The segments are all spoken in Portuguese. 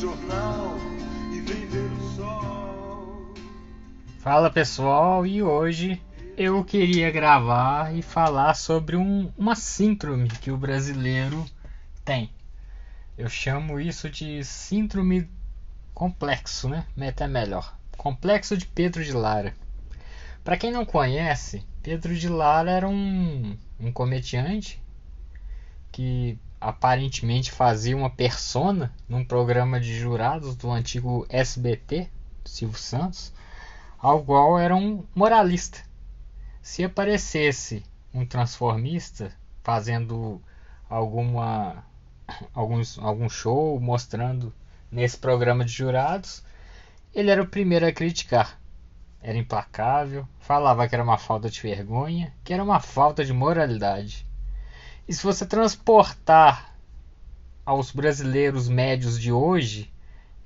jornal e vem ver o sol. Fala pessoal, e hoje eu queria gravar e falar sobre um, uma síndrome que o brasileiro tem. Eu chamo isso de síndrome complexo, né? Até melhor. Complexo de Pedro de Lara. Para quem não conhece, Pedro de Lara era um, um comediante que aparentemente fazia uma persona num programa de jurados do antigo SBT, Silvio Santos, ao qual era um moralista. Se aparecesse um transformista fazendo alguma alguns, algum show mostrando nesse programa de jurados, ele era o primeiro a criticar. Era implacável, falava que era uma falta de vergonha, que era uma falta de moralidade. E se você transportar aos brasileiros médios de hoje,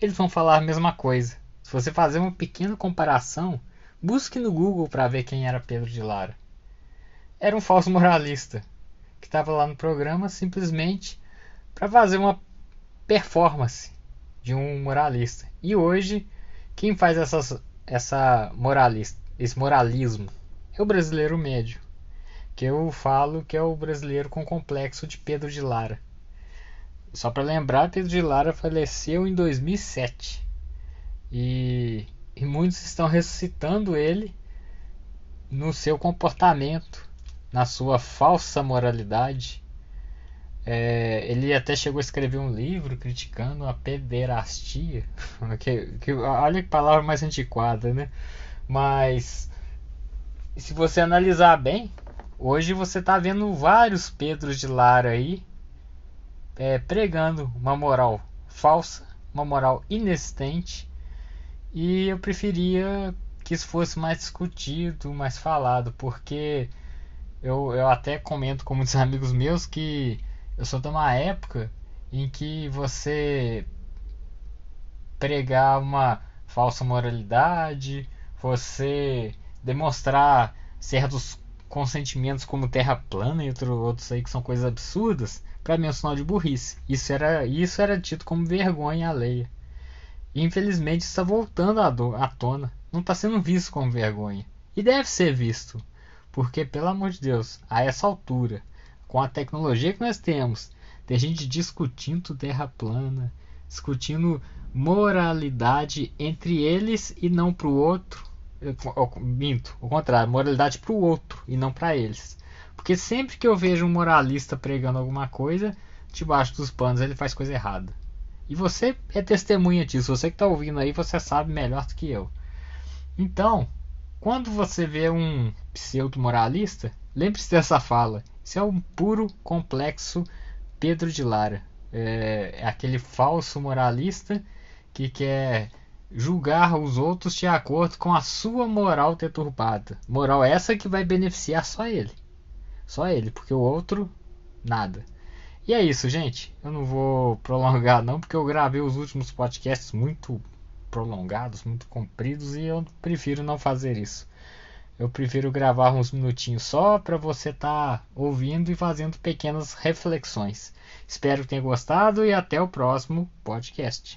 eles vão falar a mesma coisa. Se você fazer uma pequena comparação, busque no Google para ver quem era Pedro de Lara. Era um falso moralista que estava lá no programa simplesmente para fazer uma performance de um moralista. E hoje, quem faz essas, essa moralista, esse moralismo é o brasileiro médio, que eu falo que é o brasileiro com complexo de Pedro de Lara. Só para lembrar, Pedro de Lara faleceu em 2007 e, e muitos estão ressuscitando ele no seu comportamento, na sua falsa moralidade é, ele até chegou a escrever um livro criticando a pederastia. que, que, olha que palavra mais antiquada, né? Mas se você analisar bem, hoje você está vendo vários Pedros de Lara aí é, pregando uma moral falsa, uma moral inexistente. E eu preferia que isso fosse mais discutido, mais falado, porque eu, eu até comento com muitos amigos meus que eu sou de uma época em que você pregar uma falsa moralidade, você demonstrar certos consentimentos como terra plana e outro, outros aí que são coisas absurdas, para mim é um sinal de burrice. Isso era, isso era tido como vergonha alheia. E infelizmente está voltando à, do, à tona. Não está sendo visto como vergonha. E deve ser visto. Porque, pelo amor de Deus, a essa altura, com a tecnologia que nós temos, tem gente discutindo terra plana, discutindo moralidade entre eles e não para o outro. Eu, eu, minto, o contrário, moralidade para o outro e não para eles. Porque sempre que eu vejo um moralista pregando alguma coisa, debaixo dos panos ele faz coisa errada. E você é testemunha disso. Você que está ouvindo aí, você sabe melhor do que eu. Então, quando você vê um pseudo moralista, lembre-se dessa fala. Isso é um puro complexo Pedro de Lara. É, é aquele falso moralista que quer julgar os outros de acordo com a sua moral deturpada. Moral essa que vai beneficiar só ele. Só ele, porque o outro, nada. E é isso, gente. Eu não vou prolongar não, porque eu gravei os últimos podcasts muito prolongados, muito compridos e eu prefiro não fazer isso. Eu prefiro gravar uns minutinhos só para você estar tá ouvindo e fazendo pequenas reflexões. Espero que tenha gostado e até o próximo podcast.